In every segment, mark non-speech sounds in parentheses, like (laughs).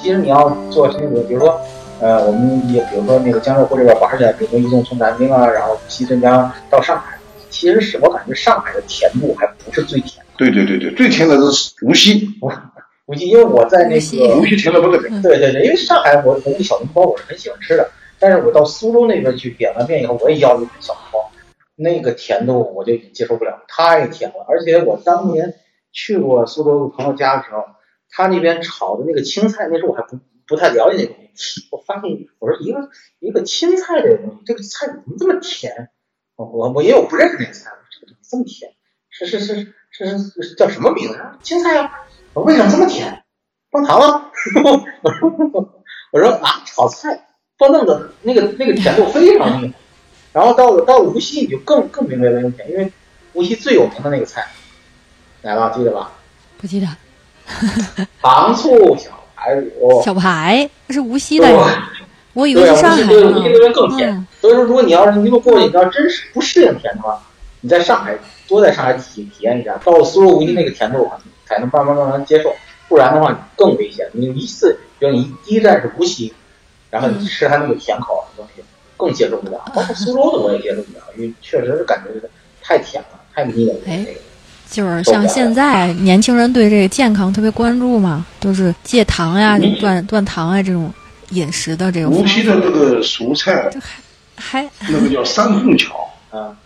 其实你要做那个，比如说，呃，我们也比如说那个江浙沪这边玩起来，比如说移动从南京啊，然后西镇江到上海，其实是我感觉上海的甜度还不是最甜。对对对对，最甜的是无锡，无锡，因为我在那个无锡甜的不得了。对对对，因为上海我我那小笼包我是很喜欢吃的，但是我到苏州那边去点完面以后，我也要了一份小笼包，那个甜度我就已经接受不了，太甜了。而且我当年去过苏州朋友家的时候，他那边炒的那个青菜，那时候我还不不太了解那个东西，我发现我说一个一个青菜这个东西，这个菜怎么这么甜？我我我也有不认识那个菜，这个东西这么甜，是是是是是是叫什么名字？青菜啊，我为什么这么甜？放糖了？我说我说啊，炒菜放那个，那个那个甜度非常厉害。然后到了到了无锡，你就更更明白为什么甜，因为无锡最有名的那个菜，来了，记得吧？不记得 (laughs) 糖醋小排骨。小排那是无锡的我以为上海的无锡那边更甜。嗯所以说，如果你要是一路过去，你要真是不适应甜的话，你在上海多在上海体体验一下，到了苏州无锡那个甜度才能慢慢慢慢接受，不然的话你更危险。你一次，比如你第一站是无锡，然后你吃它那个甜口的东西，更接受不了。包括苏州的我也接受不了，因为确实是感觉太甜了，太腻了。就是像现在 (laughs) 年轻人对这个健康特别关注嘛，都是戒糖呀、嗯。断断糖啊这种饮食的这种方无锡的那个蔬菜，还那个叫三凤桥 (laughs) 啊，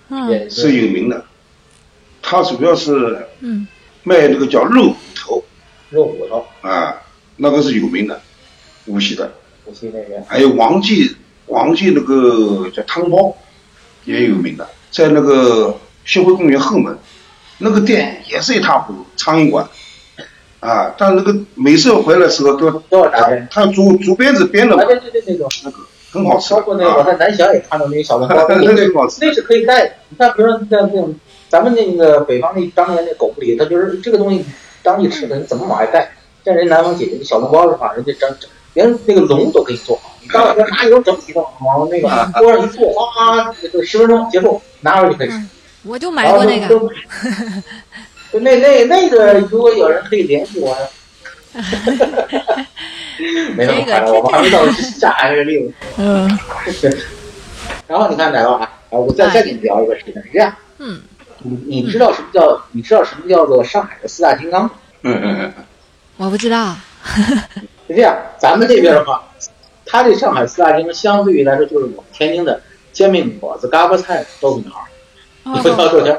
是。有名的，它主要是嗯。卖那个叫肉骨头肉骨头，啊，那个是有名的，无锡的。无锡那边。还有王记王记那个叫汤包，也有名的，在那个协会公园后门，那个店也是一塌糊涂，苍蝇馆，啊，但那个每次回来的时候都多少大概？他竹竹编子编的嘛啊，，对对对，那种。那个很好吃，包括那个我啊，在南翔也看到那个小笼包，那个很好吃，那是可以带的。你看，比如说像那种咱们那个北方那当年那狗不理，他就是这个东西当地吃的，你怎么往外带？像人南方姐姐那小笼包的话，人家整整连那个笼都给你做好，你到那边拿一种整体的往那个锅上一坐，哗，这个十分钟结束，拿回去就可以吃。嗯，我就买过那个，那那那个，如果有人可以联系我。(laughs) 没那么我们还没到下海这个地步。嗯。然后你看奶酪啊，啊，我再再给你聊一个事情，是这样，嗯，你你知道什么叫你知道什么叫做上海的四大金刚？吗？嗯嗯嗯，我不知道，(laughs) 是这样，咱们这边的话，它这上海四大金刚相对于来说就是我们天津的煎饼果子、嘎巴菜、豆腐脑儿，哦豆浆，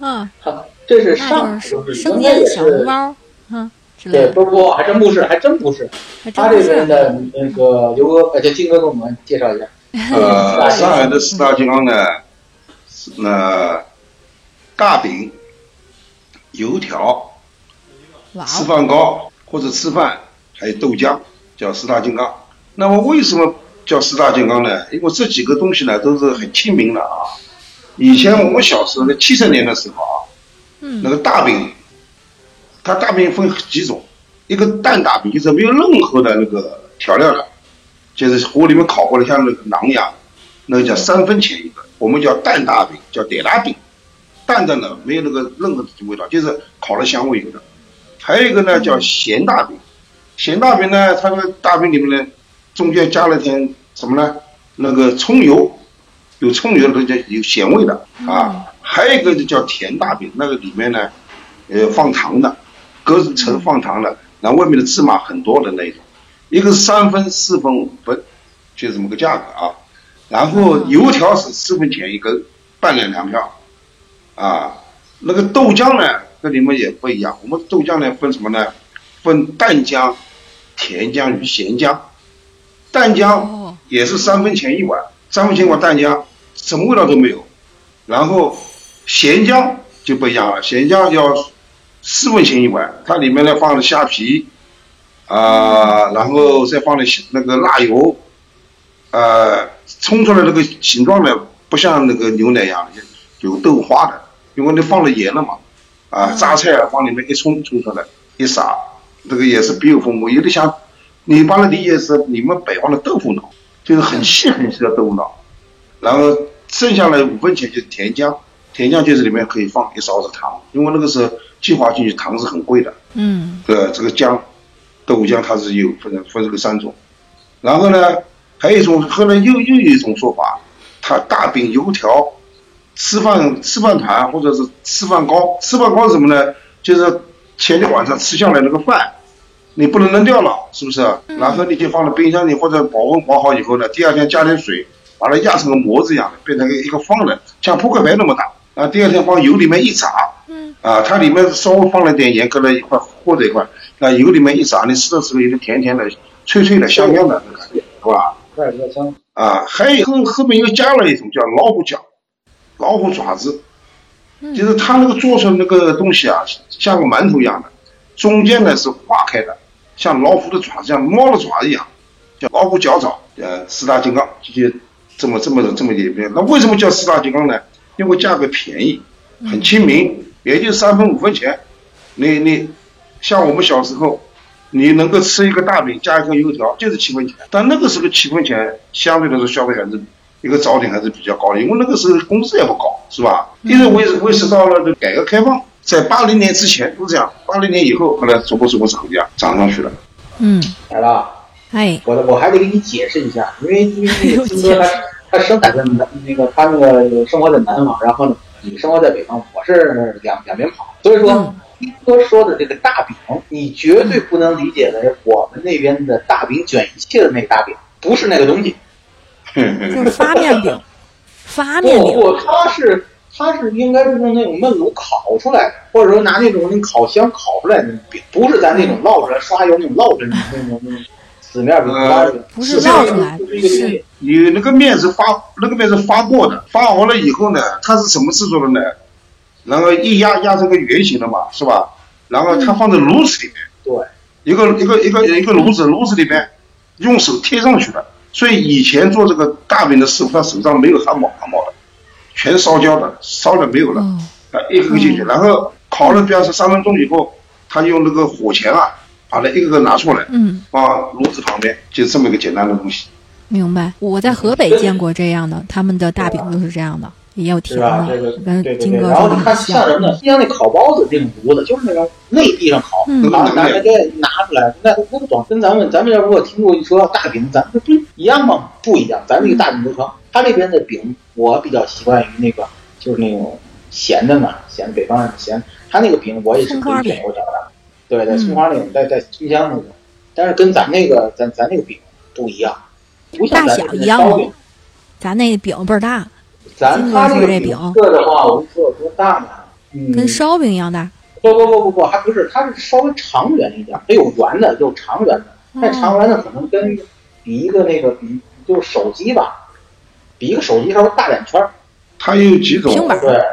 嗯，好这是上生应该也煎小笼是。包，嗯之类对，的，不不，还真不是，还真不是。他这边的那个刘哥，呃，就金哥给我们介绍一下。(laughs) 呃，上海的四大金刚呢，那大饼、油条、哇吃哦，饭糕或者吃饭，还有豆浆，叫四大金刚。那么为什么叫四大金刚呢？因为这几个东西呢都是很亲民的啊。以前我们小时候，在七十年的时候啊，嗯那个大饼，它大饼分几种，一个蛋大饼就是没有任何的那个调料的，就是火里面烤过的像那个馕一样，那个叫三分钱一个，我们叫蛋大饼，叫点大饼，蛋的呢没有那个任何的味道，就是烤了香味有的。还有一个呢叫咸大饼，咸大饼呢，它那个大饼里面呢中间加了点什么呢？那个葱油，有葱油的有咸味的啊。还有一个就叫甜大饼，那个里面呢，呃放糖的，隔层放糖的，然后外面的芝麻很多的那种。一个是三分、四分、五分，就这么个价格啊。然后油条是四分钱一根，半两粮票，啊，那个豆浆呢跟你们也不一样，我们豆浆呢分什么呢？分淡浆、甜浆与咸浆。淡浆哦，也是三分钱一碗，三分钱一碗淡浆，什么味道都没有。然后咸浆就不一样了，咸浆要四文钱一碗，它里面呢放了虾皮，啊，然后再放了那个辣油，呃，冲出来那个形状呢，不像那个牛奶一样有豆花的，因为你放了盐了嘛，啊，榨菜往里面一冲，冲出来一撒，这个也是别有风味，有点像，你把它理解是你们北方的豆腐脑，就是很细很细的豆腐脑，然后剩下来五分钱就是甜浆，甜浆就是里面可以放一勺子糖，因为那个时候计划进去糖是很贵的，嗯，对，这个浆。豆浆它是有分分这个三种，然后呢，还有一种后来又又有一种说法，它大饼、油条、吃饭吃饭团或者是吃饭糕，吃饭糕是什么呢？就是前天晚上吃下来那个饭，你不能扔掉了，是不是？然后你就放在冰箱里或者保温保好以后呢，第二天加点水，把它压成个模子一样的，变成一个方的，像扑克牌那么大。啊，第二天往油里面一炸，嗯，啊，它里面稍微放了点盐，搁了一块和在一块。那油里面一炸，你吃的时候有点甜甜的、脆脆的、香香的，感觉是吧？啊，还有后后面又加了一种叫老虎脚、老虎爪子，就是它那个做成那个东西啊，像个馒头一样的，中间呢是化开的，像老虎的爪子，像猫的爪子一样，叫老虎脚爪。呃，四大金刚就这么这么这么一边。那为什么叫四大金刚呢？因为价格便宜，很亲民，也就三分五分钱。你你。像我们小时候，你能够吃一个大饼加一根油条，就是七分钱。但那个时候七分钱相对来说消费还是一个早点还是比较高的，因为那个时候工资也不高，是吧？一直维持维持到了这改革开放，在八零年之前都这样，八零年以后后来逐步逐步涨价，涨上去了。嗯，来了，哎，我我还得给你解释一下，因为因为那个 (laughs) 金哥他他生在南，那个他那个生活在南方，然后呢你生活在北方，我是两两边跑，所以说。金哥说的这个大饼，你绝对不能理解为我们那边的大饼卷一切的那个大饼，不是那个东西。(laughs) 就是发面饼，发面饼。不不，它是它是应该是用那种焖炉烤出来的，或者说拿那种那烤箱烤出来的饼，不是咱那种烙出来刷油那种烙出来那种那种死面饼。不是烙出来，是你那个面是发那个面是发过的，发好了以后呢，它是什么制作的呢？然后一压压成个圆形的嘛，是吧？然后它放在炉子里面，对，一个一个一个一个炉子，炉子里面用手贴上去的。所以以前做这个大饼的师傅，他手上没有汗毛汗毛的，全烧焦的，烧的没有了，啊，一个个进去，然后烤了，比方说三分钟以后，他用那个火钳啊，把它一个个拿出来，嗯，放炉子旁边，就这么一个简单的东西。明白，我在河北见过这样的，他们的大饼都是这样的。也有甜的，跟金哥然后你看像什么呢？像那烤包子这种炉子，就是那个内地上烤，把拿来给拿出来，那那不懂。跟咱们咱们要如果听过一说大饼，咱们不一样吗？不一样，咱这个大饼油条，他那边的饼我比较习惯于那个，就是那种咸的嘛，咸北方人咸。他那个饼我也是可以卷油条的，对在，葱花那种带带葱香那种。但是跟咱那个咱咱那个饼不一样，不像咱一样吗？咱那饼倍儿大。咱他那个饼个的话，我跟你说有多大呢？嗯，跟烧饼一样大。不不不不不，还不是，它是稍微长圆一点，它有圆的，有长圆的。那长圆的可能跟比一个那个比就是手机吧，比一个手机稍微大两圈儿。它有几种？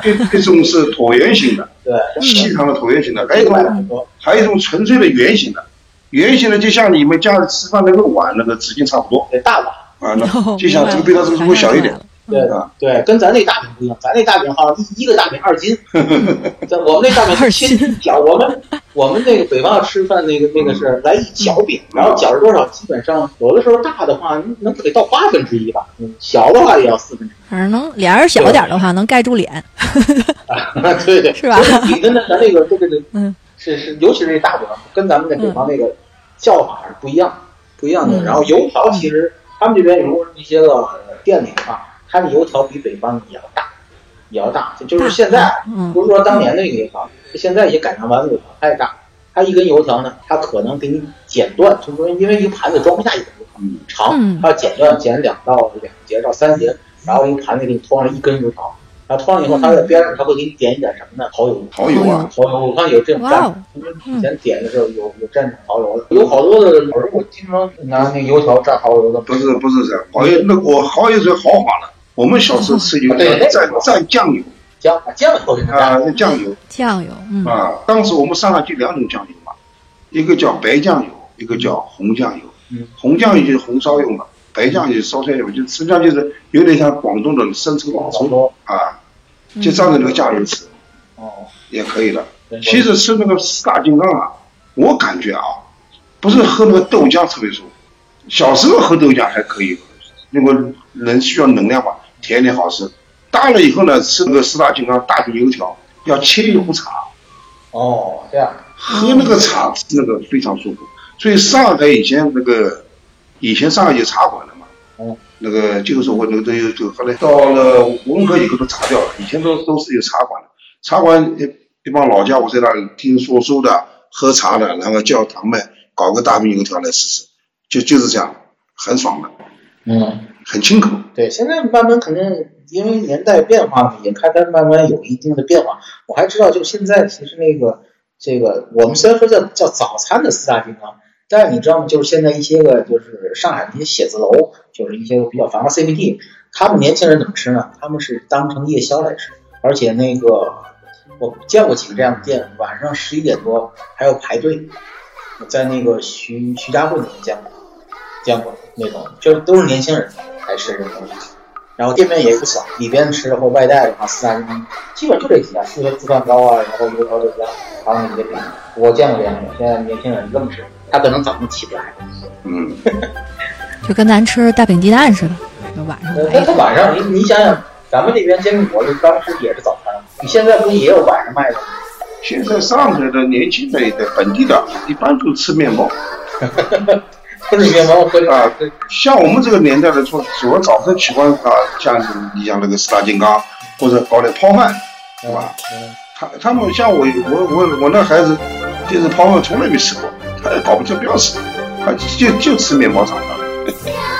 对，一种是椭圆形的，对，细长的椭圆形的，还有一种还有一种纯粹的圆形的。圆形的就像你们家里吃饭那个碗那个直径差不多。大碗。啊，那就像这个比它是不会小一点。对啊，对，跟咱那大饼不一样，咱那大饼好像一一个大饼二斤，(laughs) 咱我们那大饼是切一角，我们我们那个北方要吃饭那个那个是来一角饼，然后角是多少？基本上有的时候大的话能得到八分之一吧，小的话也要四分之一。反正能脸儿小点的话能盖住脸。对对，(laughs) 是吧？比的那咱那个这个嗯是是，尤其是那大饼，跟咱们那北方那个叫法是不一样不一样的。然后油条其实他们这边有一些个店里的话。它的油条比北方也要大，也要大，就是现在，不是说当年那个油条，现在也改良完了油条，它也大。它一根油条呢，它可能给你剪断，就是说，因为一个盘子装不下一根油条，长，它剪断，剪两到两节到三节，然后一个盘子给你拖上一根油条，然后托上以后，它在边上它会给你点一点什么呢？蚝油，蚝油啊，蚝油。我看有这种蘸，以前点的时候有有蘸蚝油的，有好多的人我经常拿那油条蘸蚝油的。不是不是这样，蚝油那我蚝油是豪华了。我们小时候吃油条蘸蘸酱油，酱酱油啊，酱油，酱油，啊，当时我们上海就两种酱油嘛，一个叫白酱油，一个叫红酱油。嗯，红酱油就是红烧用的，白酱就是烧菜用的，就实际上就是有点像广东的生抽老抽啊，就蘸着那个酱油吃哦，也可以的。其实吃那个四大金刚啊，我感觉啊，不是喝那个豆浆特别舒服。小时候喝豆浆还可以，那个人需要能量嘛，甜点好吃。大了以后呢，吃那个四大金刚大饼油条，要切一壶茶，哦，这样，喝那个茶吃那个非常舒服。所以上海以前那个，以前上海有茶馆的嘛，嗯，那个就是我那个都有，就后来到了文革以后都查掉了，以前都都是有茶馆的，茶馆一一帮老家伙在那里听说书的、喝茶的，然后叫堂妹搞个大饼油条来吃吃，就就是这样，很爽的，嗯，很清口。对，现在慢慢肯定因为年代变化嘛，也开始慢慢有一定的变化。我还知道，就现在其实那个这个，我们虽然说叫叫早餐的四大金刚，但是你知道吗？就是现在一些个就是上海的一些写字楼，就是一些个比较繁华 CBD，他们年轻人怎么吃呢？他们是当成夜宵来吃，而且那个我见过几个这样的店，晚上十一点多还要排队。我在那个徐徐家汇那边见过，见过那种，就是都是年轻人来吃这个东西。然后店面也不小，里边吃或外带的话，四大金刚基本就这几家，四个自饭糕啊，然后油条这家，还有那些饼，我见过这样的。现在年轻人愣吃，他可能早上起不来。嗯，(laughs) (laughs) 就跟咱吃大饼鸡蛋似的，就晚上他晚上你你想想，咱们这边煎饼果子当时也是早餐，你现在不也有晚上卖的吗？现在上海的年轻的的本地的，一般都吃面包。(laughs) 喝着面包喝着啊，像我们这个年代的，说主要早晨喜欢啊，像你像那个四大金刚，或者搞点泡饭，对吧？嗯，他他们像我我我我那孩子，就是泡饭从来没吃过，他也搞不清不要吃，他就就吃面包长大。(laughs)